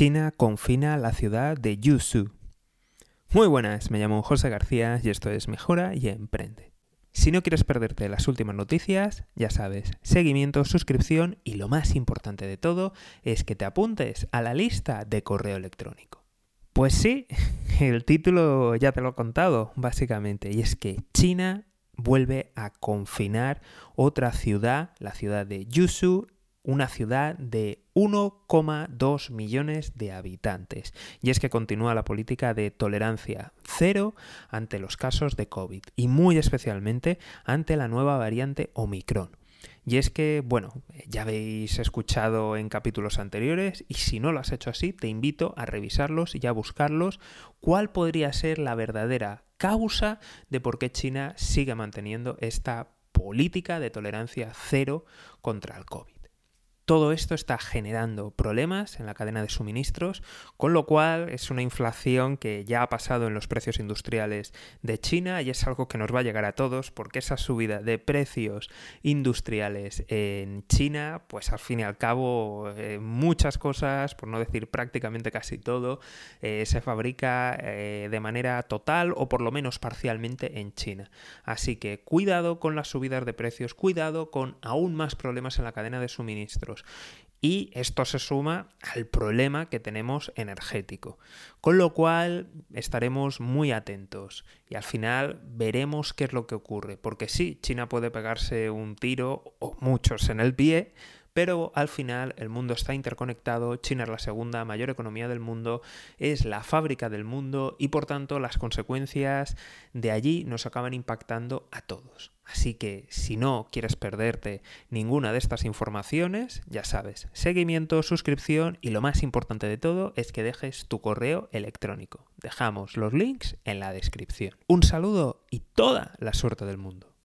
China confina la ciudad de Yuzhou. Muy buenas, me llamo José García y esto es Mejora y Emprende. Si no quieres perderte las últimas noticias, ya sabes, seguimiento, suscripción y lo más importante de todo es que te apuntes a la lista de correo electrónico. Pues sí, el título ya te lo he contado, básicamente, y es que China vuelve a confinar otra ciudad, la ciudad de Yuzhou, una ciudad de 1,2 millones de habitantes. Y es que continúa la política de tolerancia cero ante los casos de COVID y muy especialmente ante la nueva variante Omicron. Y es que, bueno, ya habéis escuchado en capítulos anteriores y si no lo has hecho así, te invito a revisarlos y a buscarlos cuál podría ser la verdadera causa de por qué China sigue manteniendo esta política de tolerancia cero contra el COVID. Todo esto está generando problemas en la cadena de suministros, con lo cual es una inflación que ya ha pasado en los precios industriales de China y es algo que nos va a llegar a todos porque esa subida de precios industriales en China, pues al fin y al cabo eh, muchas cosas, por no decir prácticamente casi todo, eh, se fabrica eh, de manera total o por lo menos parcialmente en China. Así que cuidado con las subidas de precios, cuidado con aún más problemas en la cadena de suministros y esto se suma al problema que tenemos energético. Con lo cual estaremos muy atentos y al final veremos qué es lo que ocurre. Porque sí, China puede pegarse un tiro o muchos en el pie, pero al final el mundo está interconectado, China es la segunda mayor economía del mundo, es la fábrica del mundo y por tanto las consecuencias de allí nos acaban impactando a todos. Así que si no quieres perderte ninguna de estas informaciones, ya sabes, seguimiento, suscripción y lo más importante de todo es que dejes tu correo electrónico. Dejamos los links en la descripción. Un saludo y toda la suerte del mundo.